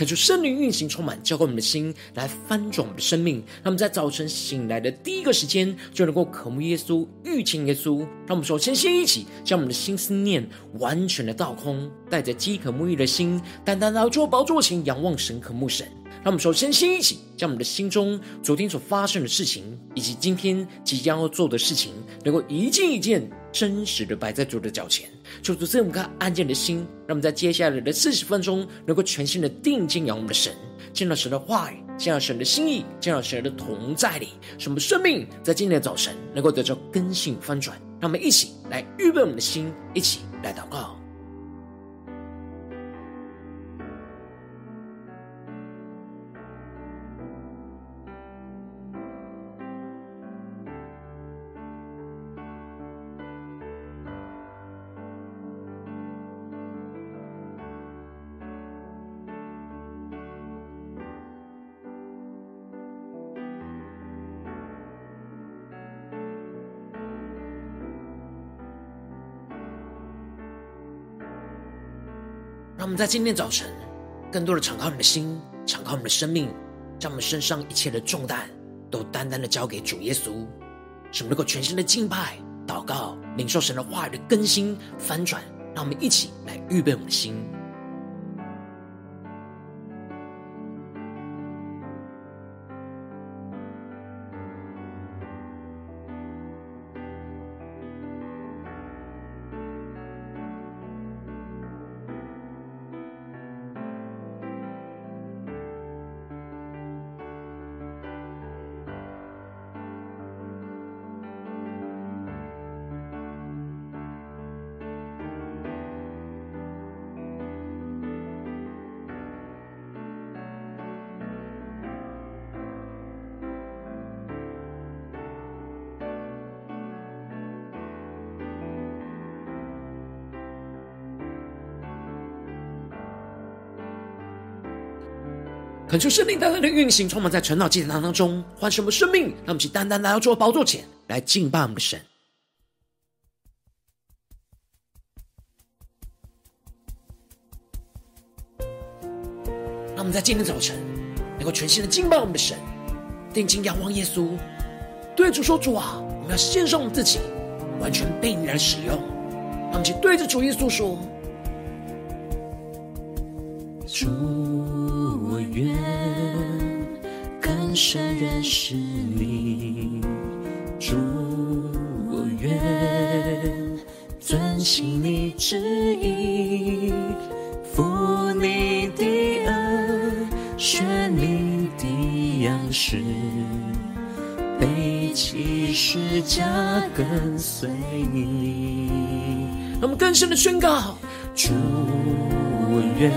恳求圣灵运行，充满浇灌我们的心，来翻转我们的生命。让我们在早晨醒来的第一个时间，就能够渴慕耶稣、遇见耶稣。让我们首先先一起将我们的心思念完全的倒空，带着饥渴沐浴的心，单单来做宝座前仰望神、渴慕神。让我们首先先一起将我们的心中昨天所发生的事情，以及今天即将要做的事情，能够一件一件真实的摆在主的脚前。求主赐我们看安静的心，让我们在接下来的四十分钟，能够全心的定睛仰望我们的神，见到神的话语，见到神的心意，见到神的同在里，使我们生命在今天的早晨能够得到根性翻转。让我们一起来预备我们的心，一起来祷告。让我们在今天早晨，更多的敞开你的心，敞开我们的生命，将我们身上一切的重担，都单单的交给主耶稣，使我们能够全新的敬拜、祷告、领受神的话语的更新、翻转。让我们一起来预备我们的心。恳求圣灵单单的运行，充满在晨祷祭坛当中，唤醒我们生命。让我们去单单来到主的宝座前来敬拜我们的神。让我们在今天早晨能够全心的敬拜我们的神，定睛仰望耶稣，对主说：“主啊，我们要献上我们自己，完全被你来使用。”让我们去对着主耶稣说：“主。”愿更深认识你，主，我愿遵行你旨意，服你的恩，学你的样式，背起十架跟随你。让我们更深的宣告：主，我愿。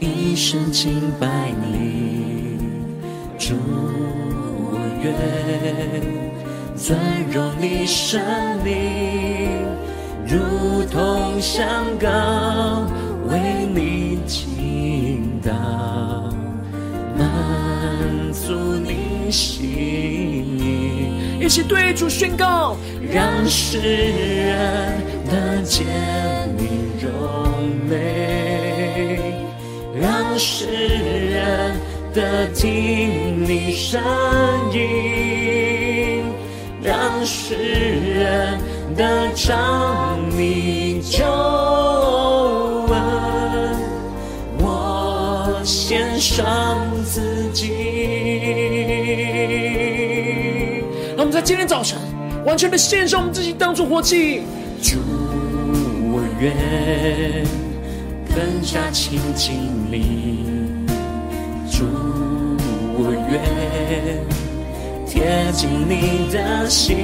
一生敬拜你，主，我愿尊荣你生命，如同香膏为你倾倒，满足你一起对主宣告，让世人得见你荣美。让世人得听你声音，让世人得尝你救献上自己。让我们在今天早晨完全的献上我们自己，当作活祭。主，我愿。更加亲近你，主，我愿贴近你的心，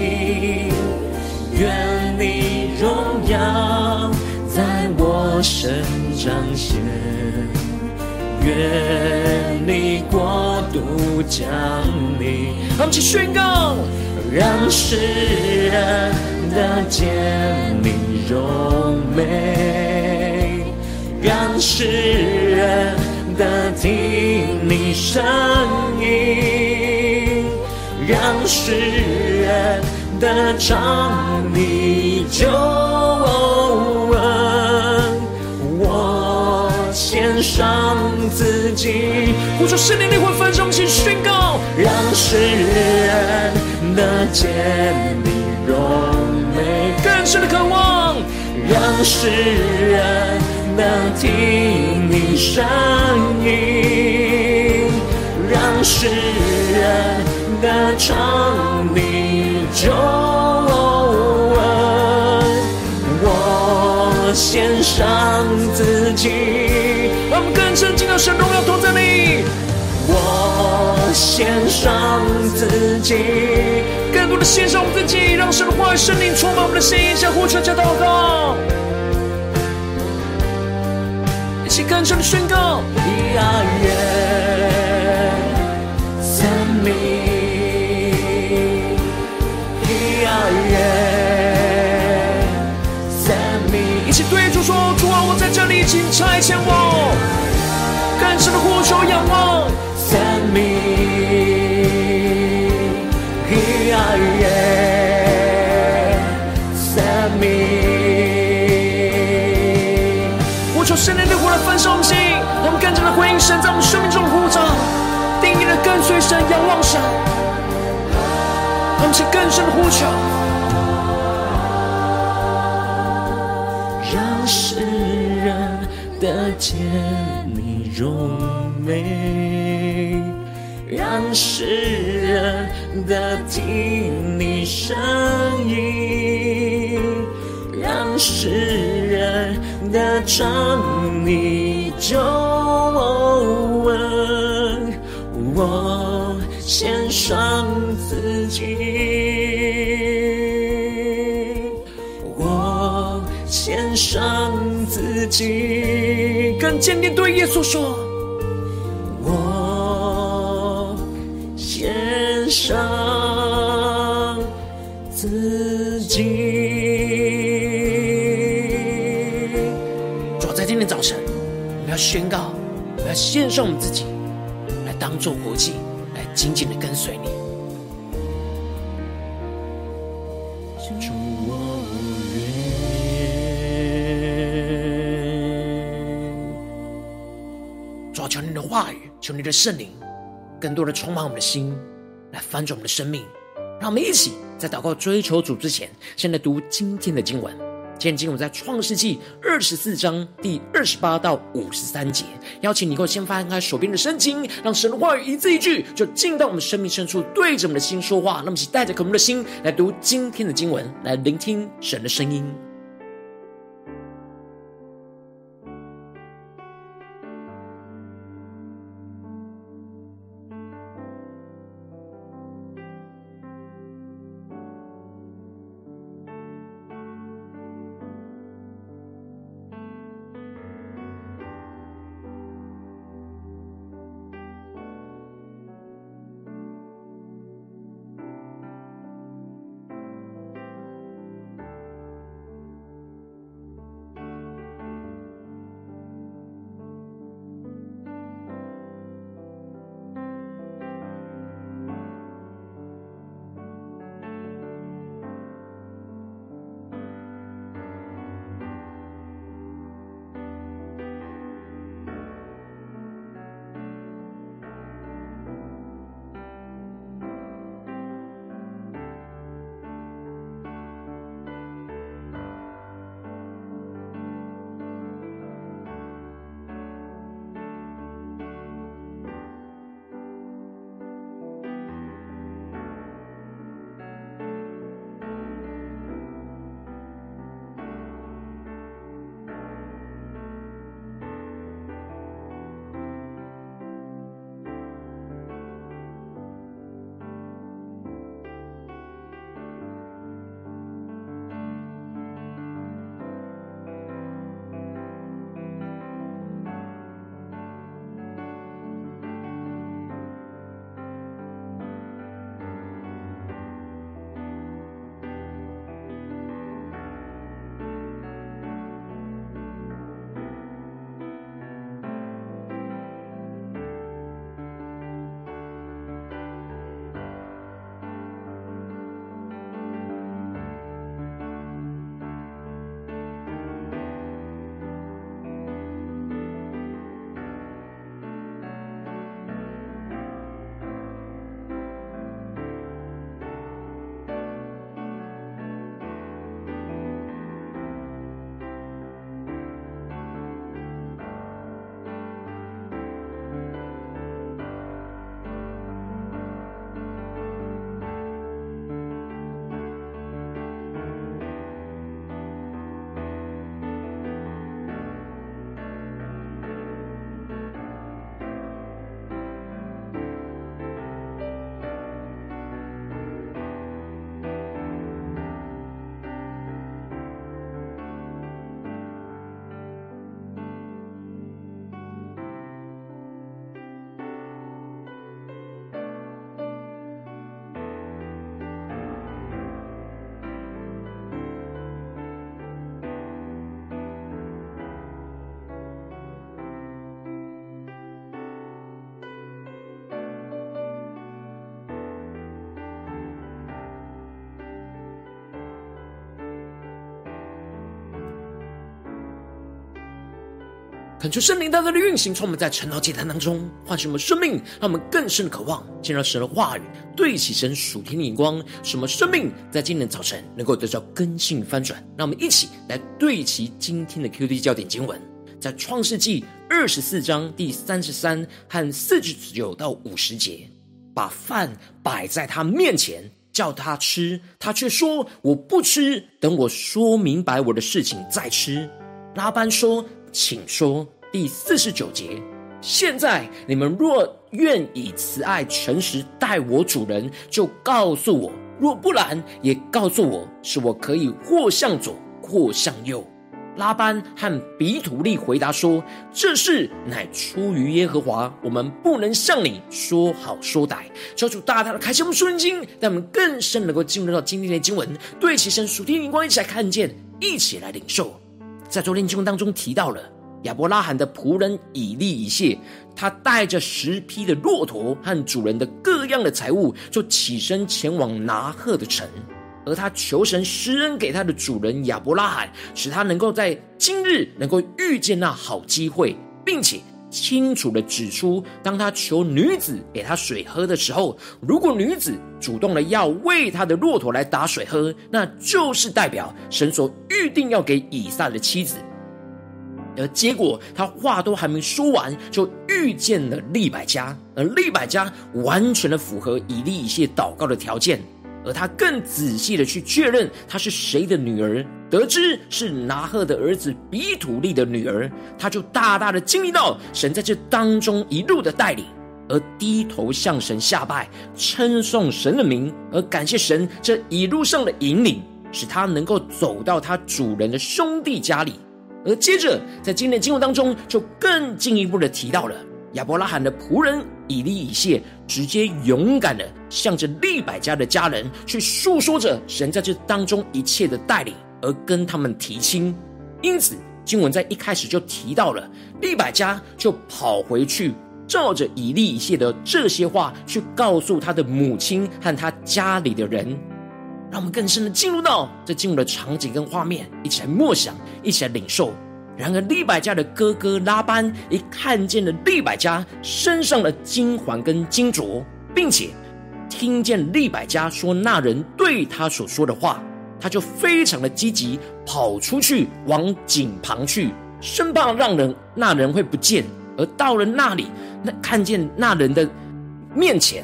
愿你荣耀在我身彰显，愿你国度降临。让我们一起宣告，让世人得见你荣美。让世人得听你声音，让世人得尝你救献上自己，呼求圣灵灵魂焚烧，请宣告，让世人得见你荣美，更深的渴望，让世人能听你声音，让世人得尝你救恩。我献上自己，让我们更深进到神荣耀同在里。我献上自己，更多的献上我们自己，让神的话语、圣灵充满我们的心，向呼求、加祷告，一起更深的宣告：亚约生命，亚约生命，一起对主说：主啊，我在这里，请差遣我，更深的呼求、仰望。生命，咿呀耶，生命。我求圣灵的火来焚烧我们心，让我们更加的回应神在我们生命中的呼召，定义的跟随神，仰望神，让我们去更深的呼求，让世人的见你荣美，让世人得听你声音，让世人得尝你救恩。我献上自己，我献上自己，更坚定对耶稣说。我献上自己，主要在今天早晨，我们要宣告，我要献上我们自己，来当作活祭，来紧紧的跟随你。话语，求你的圣灵，更多的充满我们的心。来翻转我们的生命，让我们一起在祷告追求主之前，先来读今天的经文。今天经文在创世纪二十四章第二十八到五十三节。邀请你给我先翻开手边的圣经，让神的话语一字一句就进到我们生命深处，对着我们的心说话。那么，请带着渴慕的心来读今天的经文，来聆听神的声音。恳求圣灵大大的运行，从我们在晨祷祭坛当中唤醒我们生命，让我们更深的渴望见到神的话语，对齐神属天的眼光，使我们生命在今天早晨能够得到更新翻转。让我们一起来对齐今天的 QD 焦点经文，在创世纪二十四章第三十三和四十九到五十节，把饭摆在他面前，叫他吃，他却说：“我不吃，等我说明白我的事情再吃。”拉班说。请说第四十九节。现在你们若愿以慈爱诚实待我主人，就告诉我；若不然，也告诉我，使我可以或向左，或向右。拉班和比土利回答说：“这事乃出于耶和华，我们不能向你说好说歹。”求主大大的开启我们属灵经，让我们更深能够进入到今天的经文，对其神属天灵光，一起来看见，一起来领受。在昨天经文当中提到了亚伯拉罕的仆人以利以谢，他带着十匹的骆驼和主人的各样的财物，就起身前往拿赫的城。而他求神施恩给他的主人亚伯拉罕，使他能够在今日能够遇见那好机会，并且清楚地指出，当他求女子给他水喝的时候，如果女子主动的要为他的骆驼来打水喝，那就是代表神所预定要给以撒的妻子。而结果他话都还没说完，就遇见了利百加，而利百加完全的符合以利以谢祷告的条件。而他更仔细的去确认他是谁的女儿，得知是拿鹤的儿子比土利的女儿，他就大大的经历到神在这当中一路的带领，而低头向神下拜，称颂神的名，而感谢神这一路上的引领，使他能够走到他主人的兄弟家里。而接着在今天的经文当中，就更进一步的提到了。亚伯拉罕的仆人以利以谢直接勇敢的向着利百家的家人去诉说着神在这当中一切的带领，而跟他们提亲。因此，经文在一开始就提到了利百家就跑回去，照着以利以谢的这些话去告诉他的母亲和他家里的人，让我们更深的进入到这进入的场景跟画面，一起来默想，一起来领受。然而，利百加的哥哥拉班一看见了利百加身上的金环跟金镯，并且听见利百加说那人对他所说的话，他就非常的积极，跑出去往井旁去，生怕让人那人会不见。而到了那里，那看见那人的面前，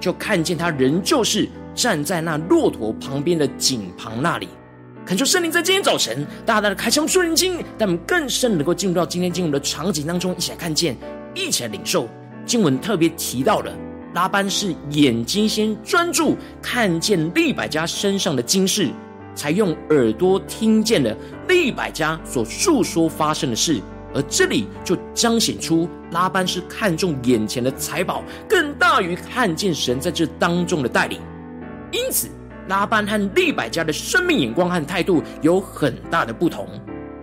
就看见他仍旧是站在那骆驼旁边的井旁那里。恳求圣灵在今天早晨大大的开箱属灵经，带我们更深能够进入到今天经文的场景当中，一起来看见，一起来领受。经文特别提到了拉班是眼睛先专注看见利百加身上的金饰，才用耳朵听见了利百加所述说发生的事，而这里就彰显出拉班是看重眼前的财宝，更大于看见神在这当中的带领，因此。拉班和利百加的生命眼光和态度有很大的不同。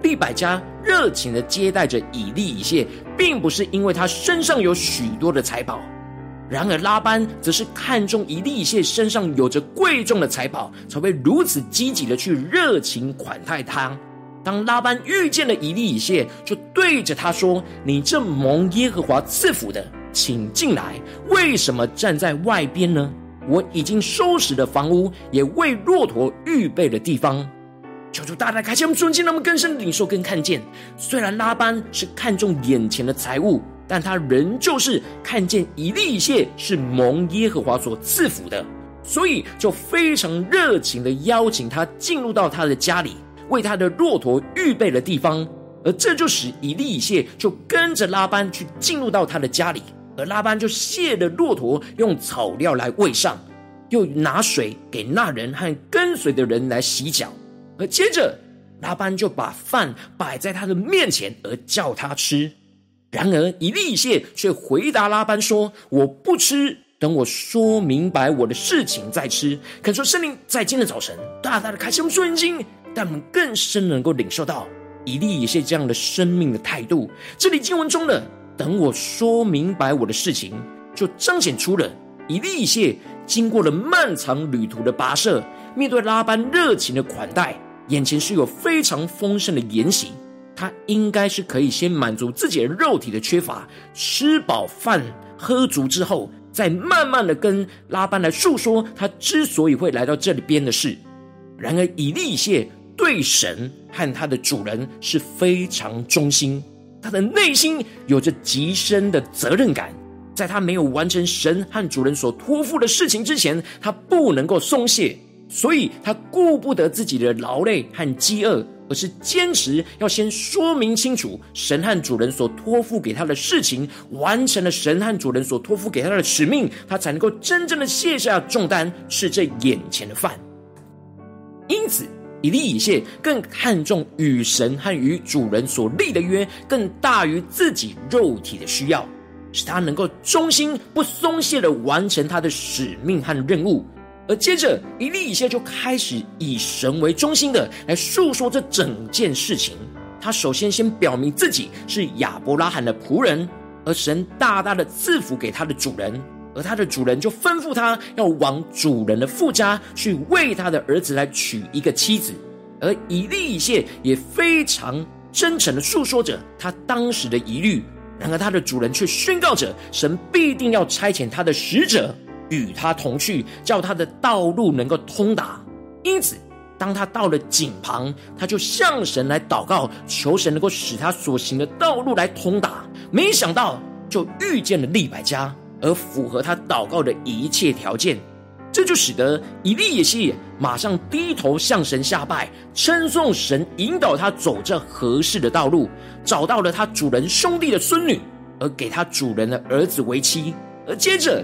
利百加热情的接待着以利以谢，并不是因为他身上有许多的财宝；然而拉班则是看中以利以谢身上有着贵重的财宝，才会如此积极的去热情款待他。当拉班遇见了以利以谢，就对着他说：“你这蒙耶和华赐福的，请进来。为什么站在外边呢？”我已经收拾了房屋，也为骆驼预备了地方。求主大大开启我们瞬间，让我们更深领受、更看见。虽然拉班是看重眼前的财物，但他仍旧是看见以利以谢是蒙耶和华所赐福的，所以就非常热情的邀请他进入到他的家里，为他的骆驼预备了地方。而这就使以利以谢就跟着拉班去进入到他的家里。而拉班就卸了骆驼，用草料来喂上，又拿水给那人和跟随的人来洗脚。而接着，拉班就把饭摆在他的面前，而叫他吃。然而，以利谢却回答拉班说：“我不吃，等我说明白我的事情再吃。”可说圣灵在今天的早晨，大大的开启我们属灵经，但我们更深能够领受到以利谢这样的生命的态度。这里经文中的。等我说明白我的事情，就彰显出了以利谢经过了漫长旅途的跋涉，面对拉班热情的款待，眼前是有非常丰盛的筵席。他应该是可以先满足自己的肉体的缺乏，吃饱饭喝足之后，再慢慢的跟拉班来诉说他之所以会来到这里边的事。然而以利谢对神和他的主人是非常忠心，他的内心有着极深的责任感，在他没有完成神和主人所托付的事情之前，他不能够松懈，所以他顾不得自己的劳累和饥饿。而是坚持要先说明清楚神和主人所托付给他的事情，完成了神和主人所托付给他的使命，他才能够真正的卸下重担，吃这眼前的饭。因此，以利以谢更看重与神和与主人所立的约，更大于自己肉体的需要，使他能够忠心不松懈的完成他的使命和任务。而接着，以利以谢就开始以神为中心的来诉说这整件事情。他首先先表明自己是亚伯拉罕的仆人，而神大大的赐福给他的主人，而他的主人就吩咐他要往主人的父家去为他的儿子来娶一个妻子。而以利以谢也非常真诚的诉说着他当时的疑虑。然而他的主人却宣告着，神必定要差遣他的使者。与他同去，叫他的道路能够通达。因此，当他到了井旁，他就向神来祷告，求神能够使他所行的道路来通达。没想到，就遇见了利百加，而符合他祷告的一切条件。这就使得以利以谢马上低头向神下拜，称颂神引导他走这合适的道路，找到了他主人兄弟的孙女，而给他主人的儿子为妻。而接着，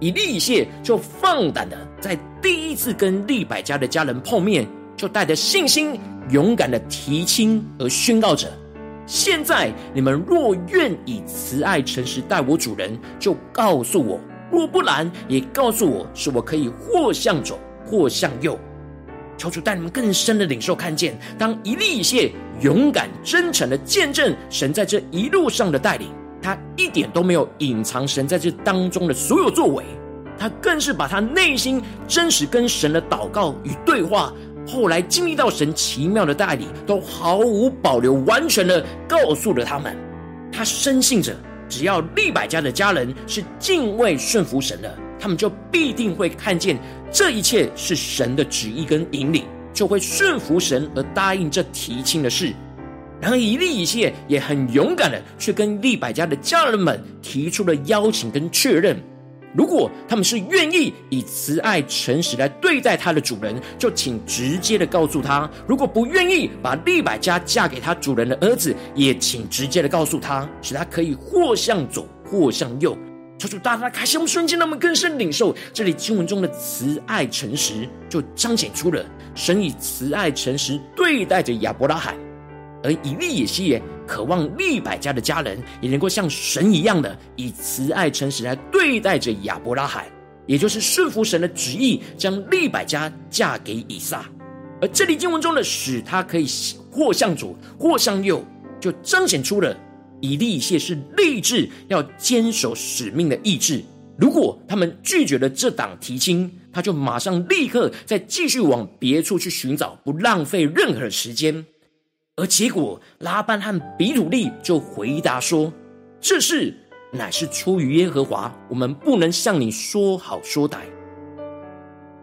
以利以谢就放胆的在第一次跟利百家的家人碰面，就带着信心、勇敢的提亲而宣告着：现在你们若愿以慈爱诚实待我主人，就告诉我；若不然，也告诉我，是我可以或向左，或向右。求主带你们更深的领受看见，当一粒一屑勇敢真诚的见证神在这一路上的带领。他一点都没有隐藏神在这当中的所有作为，他更是把他内心真实跟神的祷告与对话，后来经历到神奇妙的带领，都毫无保留、完全的告诉了他们。他深信着，只要利百家的家人是敬畏顺服神的，他们就必定会看见这一切是神的旨意跟引领，就会顺服神而答应这提亲的事。然而，以利一切也很勇敢的去跟利百家的家人们提出了邀请跟确认：如果他们是愿意以慈爱诚实来对待他的主人，就请直接的告诉他；如果不愿意把利百加嫁给他主人的儿子，也请直接的告诉他，使他可以或向左，或向右。求主大大开心，我们瞬间让我们更深领受这里经文中的慈爱诚实，就彰显出了神以慈爱诚实对待着亚伯拉罕。而以利以谢也渴望利百家的家人也能够像神一样的以慈爱诚实来对待着亚伯拉罕，也就是顺服神的旨意，将利百家嫁给以撒。而这里经文中的使他可以或向左或向右，就彰显出了以利以谢是立志要坚守使命的意志。如果他们拒绝了这档提亲，他就马上立刻再继续往别处去寻找，不浪费任何时间。而结果，拉班和比土利就回答说：“这事乃是出于耶和华，我们不能向你说好说歹。”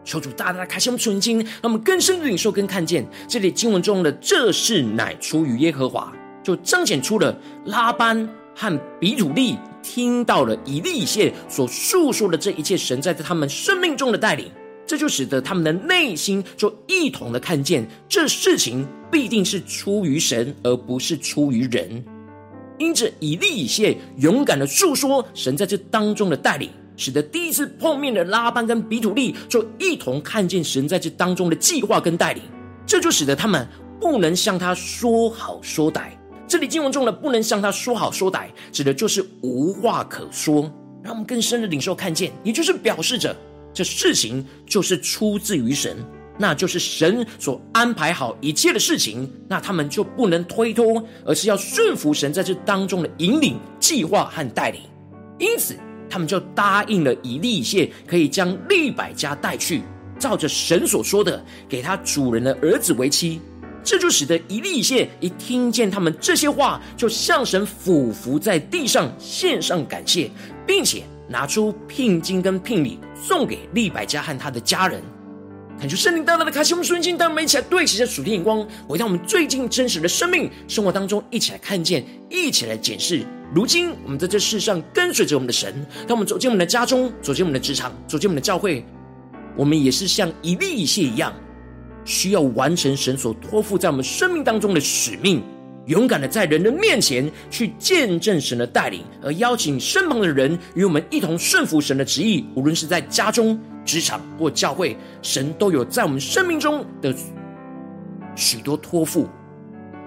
求主大大开启我们纯经，让我们更深的领受跟看见这里经文中的“这事乃出于耶和华”，就彰显出了拉班和比土利听到了以利以谢所述说的这一切神在他们生命中的带领。这就使得他们的内心就一同的看见，这事情必定是出于神，而不是出于人。因着以利以谢勇敢的诉说神在这当中的带领，使得第一次碰面的拉班跟比土利就一同看见神在这当中的计划跟带领。这就使得他们不能向他说好说歹。这里经文中的不能向他说好说歹，指的就是无话可说。让我们更深的领受看见，也就是表示着。这事情就是出自于神，那就是神所安排好一切的事情，那他们就不能推脱，而是要顺服神在这当中的引领、计划和带领。因此，他们就答应了以利以谢，可以将利百家带去，照着神所说的，给他主人的儿子为妻。这就使得以利以谢一听见他们这些话，就向神俯伏在地上献上感谢，并且拿出聘金跟聘礼送给利百加和他的家人。感谢圣灵大大的开启我们属灵心，当我们一起来对齐着属天眼光，回到我们最近真实的生命生活当中，一起来看见，一起来检视。如今我们在这世上跟随着我们的神，当我们走进我们的家中，走进我们的职场，走进我们的教会，我们也是像一粒一屑一样，需要完成神所托付在我们生命当中的使命，勇敢的在人的面前去见证神的带领，而邀请身旁的人与我们一同顺服神的旨意，无论是在家中。职场或教会，神都有在我们生命中的许多托付，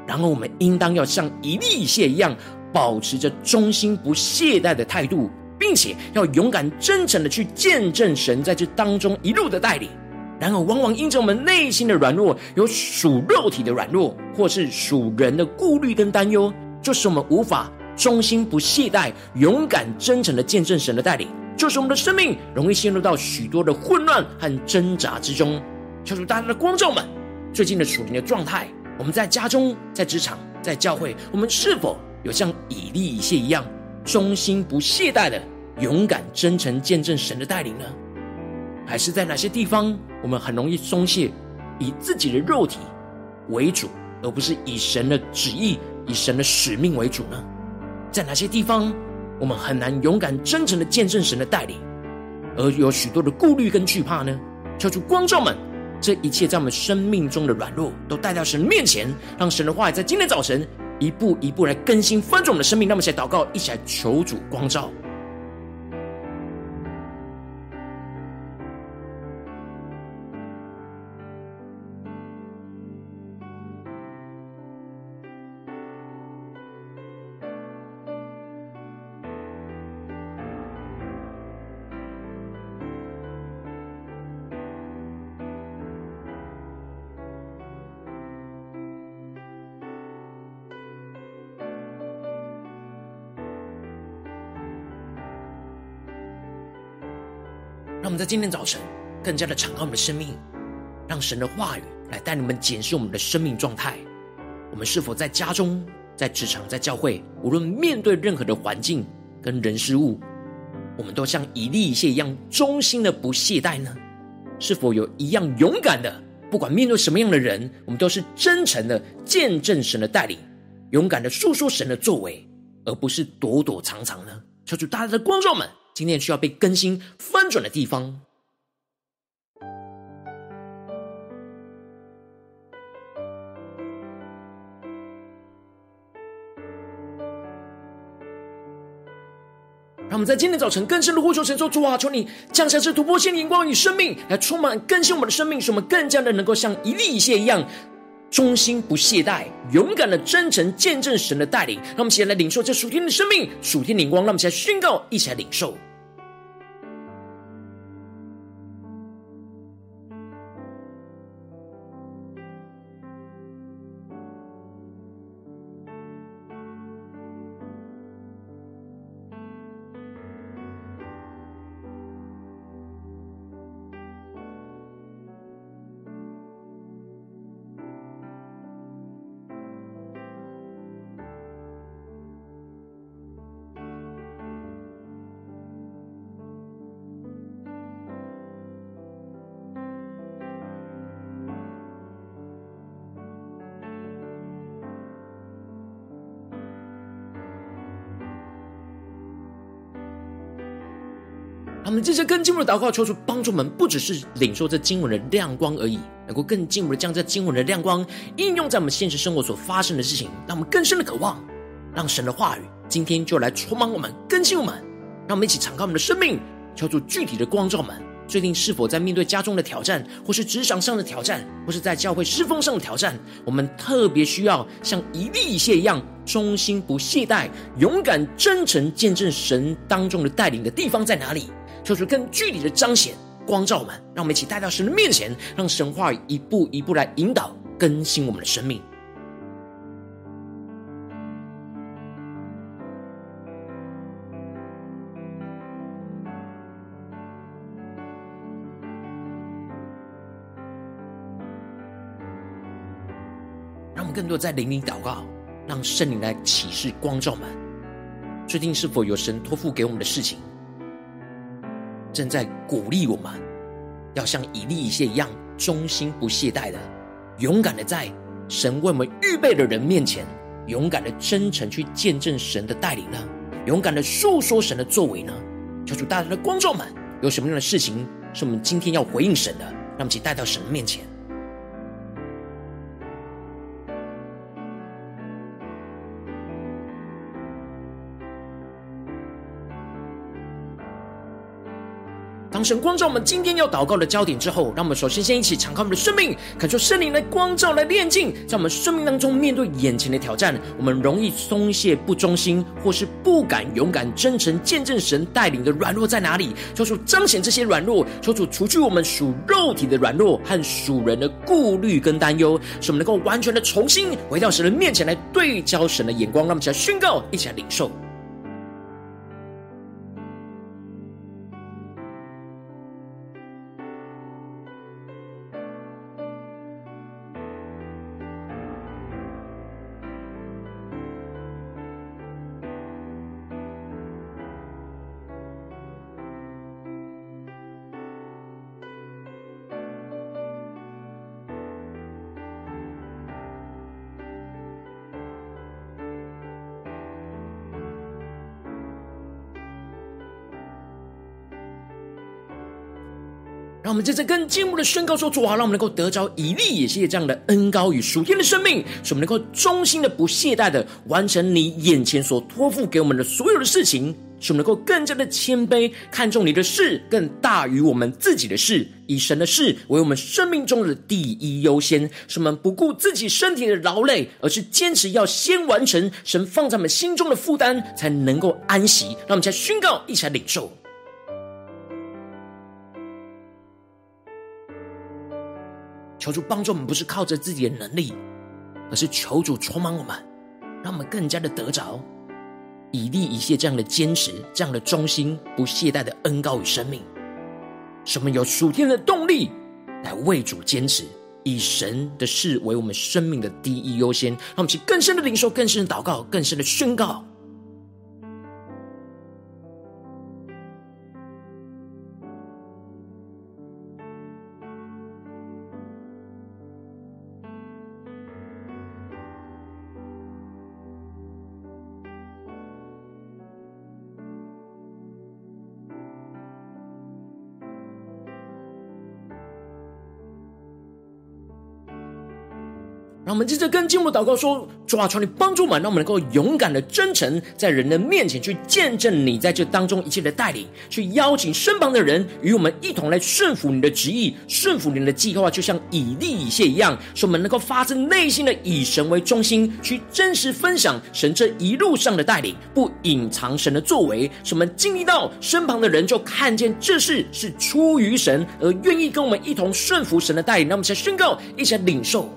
然后我们应当要像以利以谢一样，保持着忠心不懈怠的态度，并且要勇敢真诚的去见证神在这当中一路的带领。然而，往往因着我们内心的软弱，有属肉体的软弱，或是属人的顾虑跟担忧，就是我们无法忠心不懈怠、勇敢真诚的见证神的带领。就是我们的生命容易陷入到许多的混乱和挣扎之中。求主大家的光照们，最近的属灵的状态，我们在家中、在职场、在教会，我们是否有像以利以谢一样，忠心不懈怠的勇敢真诚见证神的带领呢？还是在哪些地方，我们很容易松懈，以自己的肉体为主，而不是以神的旨意、以神的使命为主呢？在哪些地方？我们很难勇敢真诚的见证神的带领，而有许多的顾虑跟惧怕呢？求主光照们，这一切在我们生命中的软弱，都带到神面前，让神的话语在今天早晨一步一步来更新翻转我们的生命。让我们一起来祷告，一起来求主光照。让我们在今天早晨更加的敞开我们的生命，让神的话语来带你们检视我们的生命状态。我们是否在家中、在职场、在教会，无论面对任何的环境跟人事物，我们都像一粒一屑一样忠心的不懈怠呢？是否有一样勇敢的，不管面对什么样的人，我们都是真诚的见证神的带领，勇敢的述说神的作为，而不是躲躲藏藏呢？求主大家的光照们。今天需要被更新翻转的地方，让我们在今天早晨更深的呼求神，说主啊，求你降下这突破性的眼光与生命，来充满更新我们的生命，使我们更加的能够像一粒一屑一样。忠心不懈怠，勇敢的真诚见证神的带领，让我们一起来领受这属天的生命、属天灵光。让我们一起来宣告，一起来领受。他们这些更进一步的祷告，求主帮助我们，不只是领受这经文的亮光而已，能够更进一步的将这经文的亮光应用在我们现实生活所发生的事情，让我们更深的渴望，让神的话语今天就来充满我们，更新我们，让我们一起敞开我们的生命，求主具体的光照我们。最近是否在面对家中的挑战，或是职场上的挑战，或是在教会侍奉上的挑战？我们特别需要像一粒一屑一样，忠心不懈怠，勇敢真诚见证神当中的带领的地方在哪里？求主更具体的彰显光照我们，让我们一起带到神的面前，让神话一步一步来引导更新我们的生命。让我们更多在灵里祷告，让圣灵来启示光照们。最近是否有神托付给我们的事情，正在鼓励我们，要像以利以谢一样，忠心不懈怠的，勇敢的在神为我们预备的人面前，勇敢的真诚去见证神的带领呢？勇敢的诉说神的作为呢？求主大家的观众们，有什么样的事情是我们今天要回应神的，让我们一起带到神的面前。神光照我们今天要祷告的焦点之后，让我们首先先一起敞开我们的生命，感受圣灵来光照、来炼净，在我们生命当中面对眼前的挑战，我们容易松懈、不忠心，或是不敢勇敢、真诚见证神带领的软弱在哪里？求主彰显这些软弱，求主除去我们属肉体的软弱和属人的顾虑跟担忧，使我们能够完全的重新回到神的面前来对焦神的眼光。让我们一起来宣告，一起来领受。让我们在这更进一步的宣告说：主啊，让我们能够得着以利也谢这样的恩膏与属天的生命，使我们能够忠心的、不懈怠的完成你眼前所托付给我们的所有的事情，使我们能够更加的谦卑，看重你的事更大于我们自己的事，以神的事为我们生命中的第一优先，使我们不顾自己身体的劳累，而是坚持要先完成神放在我们心中的负担，才能够安息。让我们再宣告，一起来领受。求主帮助我们，不是靠着自己的能力，而是求主充满我们，让我们更加的得着以利以谢这样的坚持、这样的忠心、不懈怠的恩膏与生命，使我们有属天的动力来为主坚持，以神的事为我们生命的第一优先。让我们去更深的领受、更深的祷告、更深的宣告。让我们接着跟进入祷告说：主啊，求你帮助我们，让我们能够勇敢的、真诚，在人的面前去见证你在这当中一切的带领，去邀请身旁的人与我们一同来顺服你的旨意、顺服你的计划，就像以利以谢一样，使我们能够发自内心的以神为中心，去真实分享神这一路上的带领，不隐藏神的作为，使我们经历到身旁的人就看见这事是出于神，而愿意跟我们一同顺服神的带领。让我们先宣告，一起领受。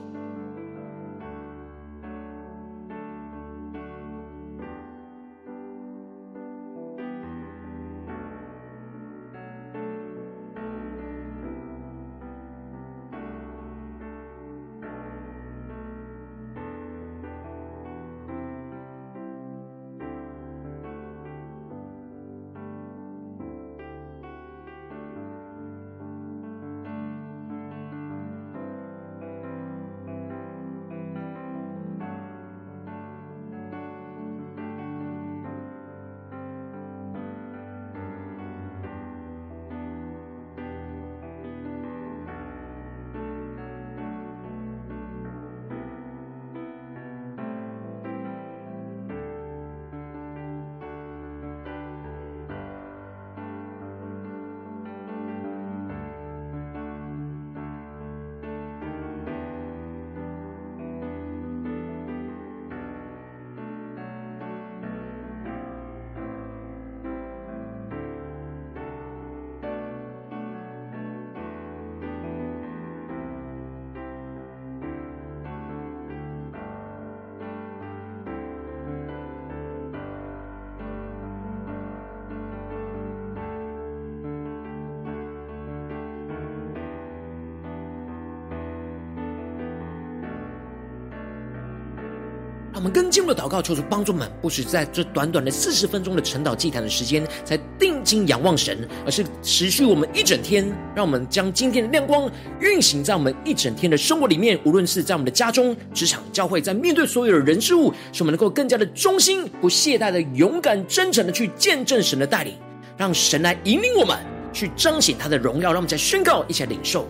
我们更进一步的祷告，求主帮助们，不是在这短短的四十分钟的晨祷祭坛的时间才定睛仰望神，而是持续我们一整天。让我们将今天的亮光运行在我们一整天的生活里面，无论是在我们的家中、职场、教会，在面对所有的人事物，使我们能够更加的忠心、不懈怠的、勇敢、真诚的去见证神的带领，让神来引领我们去彰显他的荣耀。让我们再宣告，一起来领受。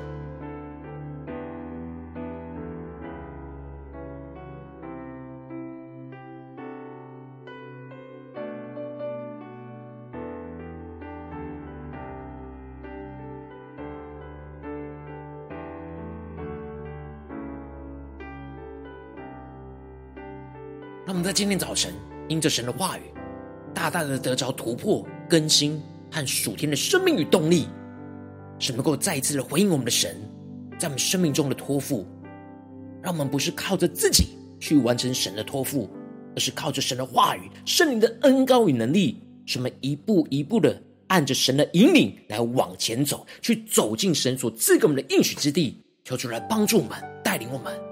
让我们在今天早晨，因着神的话语，大大的得着突破、更新和属天的生命与动力，使能够再一次的回应我们的神，在我们生命中的托付。让我们不是靠着自己去完成神的托付，而是靠着神的话语、圣灵的恩膏与能力，使我们一步一步的按着神的引领来往前走，去走进神所赐给我们的应许之地。求主来帮助我们，带领我们。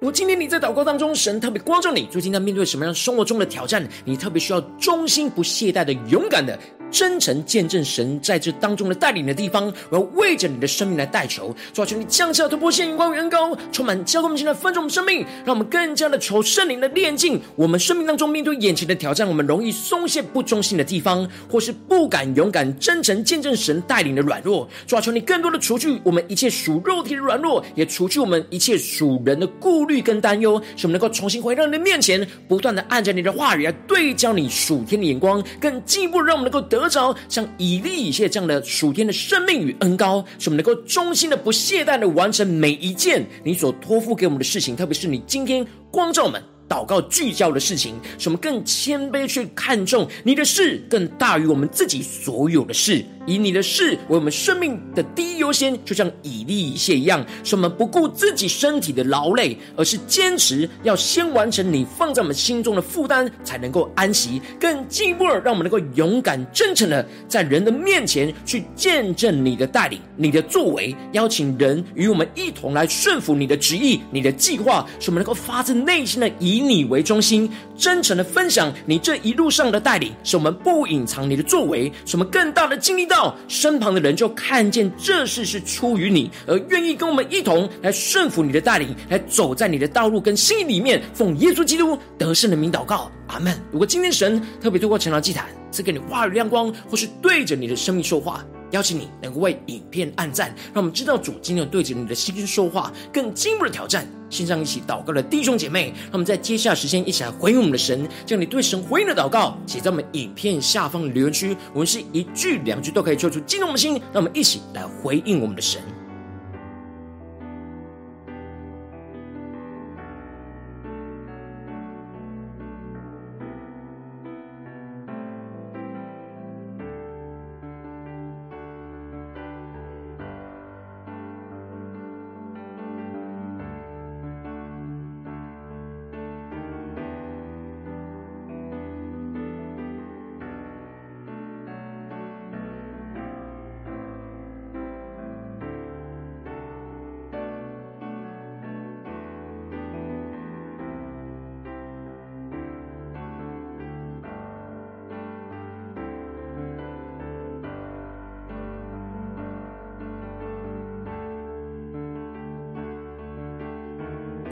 我今天你在祷告当中，神特别关照你，最近在面对什么样生活中的挑战，你特别需要忠心不懈怠的、勇敢的。真诚见证神在这当中的带领的地方，我要为着你的生命来代求，主啊，求你降下突破线、眼光与恩膏，充满交给我们现在分盛我们生命，让我们更加的求圣灵的炼净。我们生命当中面对眼前的挑战，我们容易松懈不忠心的地方，或是不敢勇敢真诚见证神带领的软弱，主啊，求你更多的除去我们一切属肉体的软弱，也除去我们一切属人的顾虑跟担忧，使我们能够重新回到你的面前，不断的按着你的话语来对焦你属天的眼光，更进一步让我们能够得。得着像以利以谢这样的属天的生命与恩高，使我们能够衷心的、不懈怠的完成每一件你所托付给我们的事情，特别是你今天光照们。祷告聚焦的事情，使我们更谦卑去看重你的事，更大于我们自己所有的事。以你的事为我们生命的第一优先，就像以利以谢一样，使我们不顾自己身体的劳累，而是坚持要先完成你放在我们心中的负担，才能够安息。更进一步，让我们能够勇敢真诚的在人的面前去见证你的带领、你的作为，邀请人与我们一同来顺服你的旨意、你的计划，使我们能够发自内心的以以你为中心，真诚的分享你这一路上的带领，使我们不隐藏你的作为，使我们更大的经历到身旁的人就看见这事是出于你，而愿意跟我们一同来顺服你的带领，来走在你的道路跟心意里面，奉耶稣基督得胜的名祷告，阿门。如果今天神特别透过晨祷祭坛赐给你话语亮光，或是对着你的生命说话。邀请你能够为影片按赞，让我们知道主今天要对着你的心说话，更进一步的挑战。线上一起祷告的弟兄姐妹，让我们在接下来时间一起来回应我们的神，将你对神回应的祷告写在我们影片下方的留言区。我们是一句两句都可以说出激动的心，让我们一起来回应我们的神。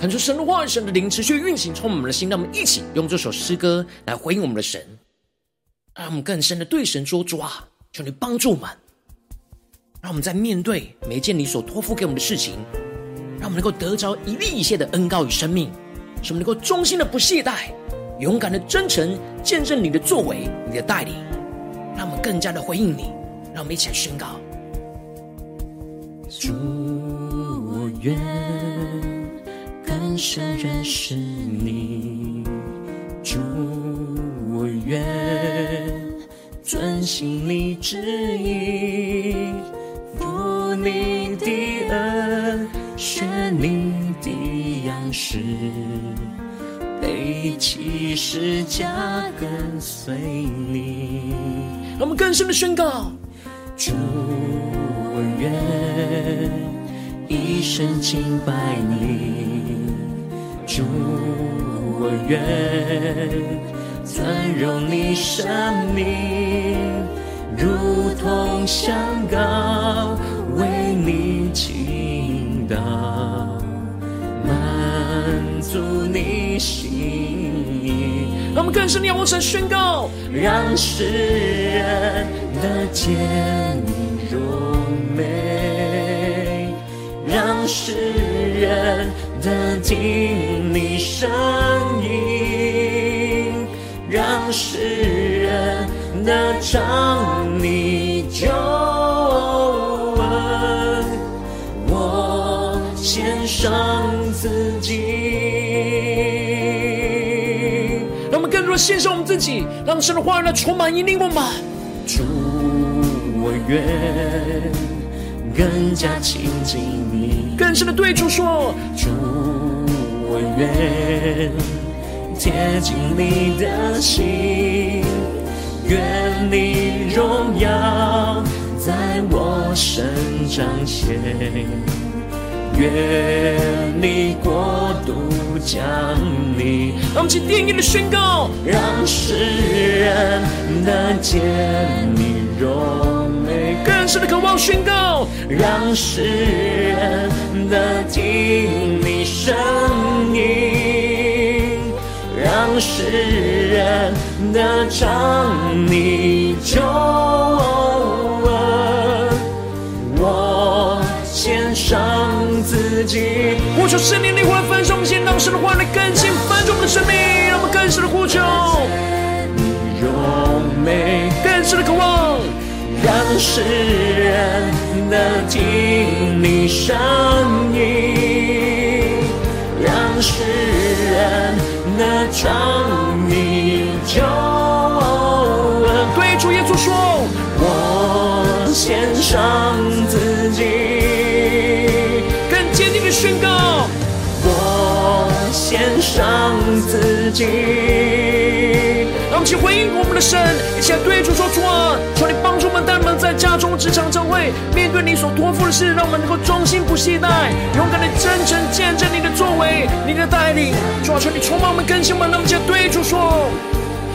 恳求神的话、神的灵持续运行，充满我们的心。让我们一起用这首诗歌来回应我们的神，让我们更深的对神说：“主啊，求你帮助我们，让我们在面对每一件你所托付给我们的事情，让我们能够得着一粒一切的恩膏与生命，使我们能够忠心的不懈怠，勇敢的真诚见证你的作为、你的带领，让我们更加的回应你。让我们一起来宣告：主，我愿。更深认识你，主，我愿遵行你旨意，服你的恩，学你的样式，背起十架跟随你。让我们更深的宣告，主，我愿。一生敬拜你。主，我愿尊荣你生命，如同香膏为你倾倒，满足你心意。让我们更深地仰望神宣告，让世人得见你荣美，让世人的听你声音，让世人的唱你救恩，我献上自己。让我们更多献上我们自己，让神的话语来充满引领我们。主，我愿更加亲近你，更深的对主说：主，我愿贴近你的心，愿你荣耀在我身彰显。愿你国度降临，让我们起定义的宣告，让世人能见你荣美，更深的渴望宣告，让世人的听你声音，让世人得尝你救恩，我献上。自己，呼求圣灵的灵焚烧我们现当时的话来更新翻转我们的生命，让我们更深的呼求，你荣美，更深的渴望，让世人能听你声音，让世人能尝你救恩。对主耶稣说，我献上自己。更坚定地宣告，我献上自己。让我们一起回应我们的神，一起来对主说：主，求你们，但我们在家中、职场、教会，面对你所托付的事，让我们能够忠心不懈怠，勇敢的真诚见证你的作为、你的带领。主啊，求你充满我们，更新我们。让我们一起来对主说：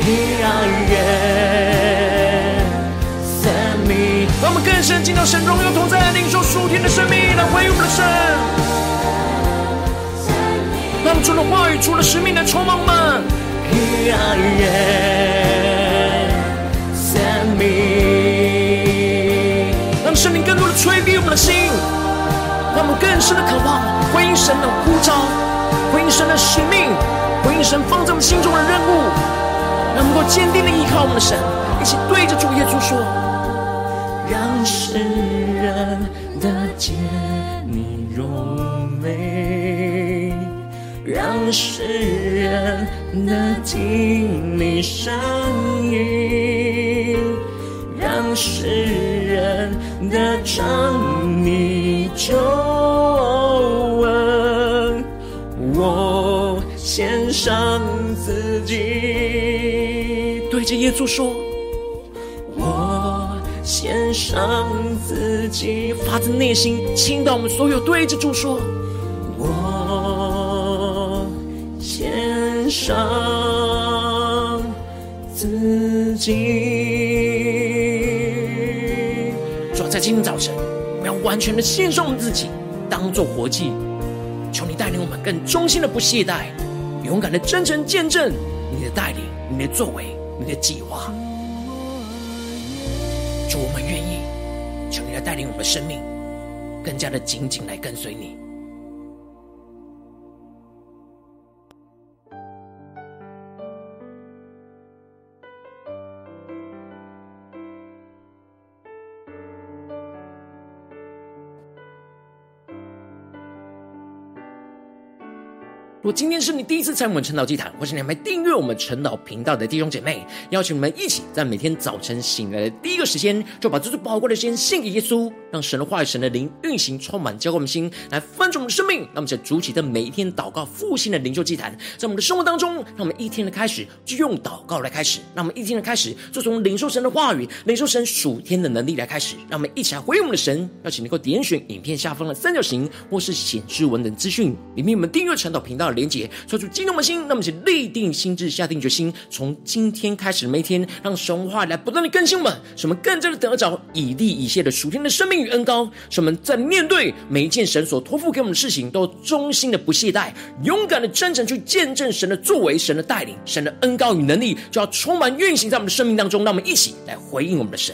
一样愿。让我们更深进到神荣耀同在，领受属天的生命，来回应我们的神。让我们除了话语，除了使命来充满我们。的心，让我们更深的渴望回应神的呼召，回应神的使命，回应神放在我们心中的任务，让我们能够坚定的依靠我们的神，一起对着主耶稣说。让世人得见你荣美，让世人得听你声音，让世人得尝你救恩。我献上自己，对着耶稣说。我献上自己，发自内心倾倒我们所有，对着主说：我献上自己。今天早晨，我要完全的献上我们自己，当做活祭。求你带领我们更忠心的不懈怠，勇敢的真诚见证你的带领、你的作为、你的计划。主，我们愿意，求你来带领我们的生命，更加的紧紧来跟随你。如果今天是你第一次参与我们晨祷祭坛，或是你还没订阅我们晨祷频道的弟兄姐妹，邀请你们一起在每天早晨醒来的第一个时间，就把这最宝贵的时间献给耶稣，让神的话语、神的灵运行充满，浇灌我们心，来翻转我们的生命。让我们在主起的每一天祷告复兴的灵修祭坛，在我们的生活当中，让我们一天的开始就用祷告来开始，让我们一天的开始就从领受神的话语、领受神属天的能力来开始，让我们一起来回应我们的神。邀请能够点选影片下方的三角形，或是显示文的资讯里面，我们订阅晨祷频道。连结，说出激动的心，那么请立定心智，下定决心，从今天开始的每一天，让神话来不断的更新我们，使我们更加的得着以利以谢的属天的生命与恩高，使我们在面对每一件神所托付给我们的事情，都忠心的不懈怠，勇敢的真诚去见证神的作为、神的带领、神的恩高与能力，就要充满运行在我们的生命当中。让我们一起来回应我们的神。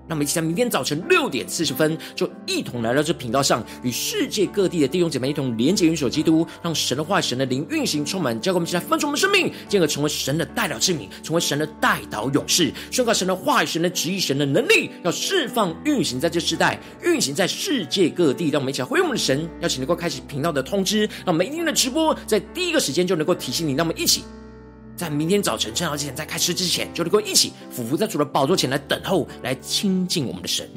那么，一起在明天早晨六点四十分，就一同来到这频道上，与世界各地的弟兄姐妹一同连结、元首基督，让神的话、神的灵运行充满，教给我们，一起来分出我们的生命，进而成为神的代表之名，成为神的代导勇士，宣告神的话语、神的旨意、神的能力，要释放运行在这世代，运行在世界各地。让我们一起来回应我们的神，邀请能够开启频道的通知，让我们每天的直播在第一个时间就能够提醒你。让我们一起。在明天早晨，趁好之前在开始之前，就能够一起俯伏在主的宝座前来等候，来亲近我们的神。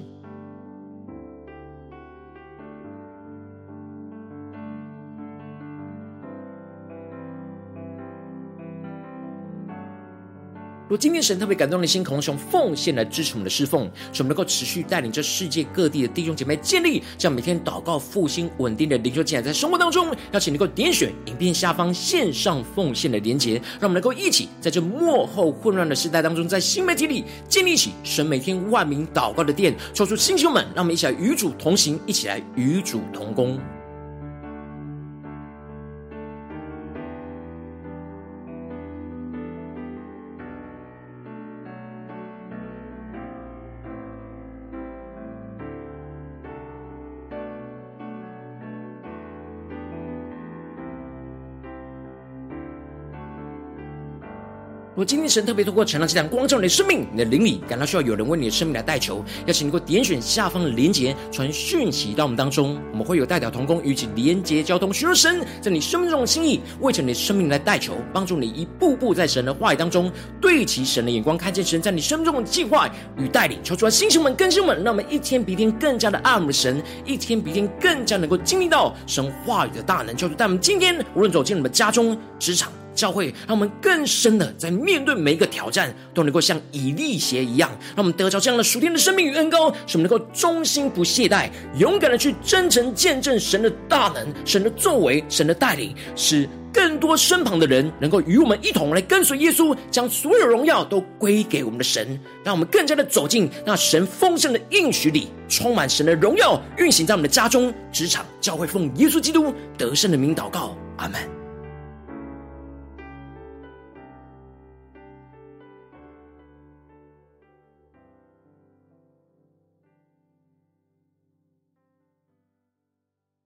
今天神特别感动的心，渴望用奉献来支持我们的侍奉，使我们能够持续带领着世界各地的弟兄姐妹建立这样每天祷告复兴稳定的灵修祭坛，在生活当中，邀请能够点选影片下方线上奉献的连结，让我们能够一起在这幕后混乱的时代当中，在新媒体里建立起神每天万名祷告的殿，抽出星球们，让我们一起来与主同行，一起来与主同工。如果今天神特别透过晨祷祭坛光照你的生命，你的灵里感到需要有人为你的生命来代求，邀请你给我点选下方的连结，传讯息到我们当中，我们会有代表同工与其连结交通，寻求神在你生命中的心意，为着你的生命来代求，帮助你一步步在神的话语当中对齐神的眼光，看见神在你生命中的计划与带领，求出来星球们、更新们，让我们一天比一天更加的爱我们的神，一天比一天更加能够经历到神话语的大能，就是在我们今天无论走进你们家中、职场。教会让我们更深的在面对每一个挑战，都能够像以利鞋一样，让我们得着这样的属天的生命与恩膏，使我们能够忠心不懈怠，勇敢的去真诚见证神的大能、神的作为、神的带领，使更多身旁的人能够与我们一同来跟随耶稣，将所有荣耀都归给我们的神，让我们更加的走进那神丰盛的应许里，充满神的荣耀运行在我们的家中、职场、教会，奉耶稣基督得胜的名祷告，阿门。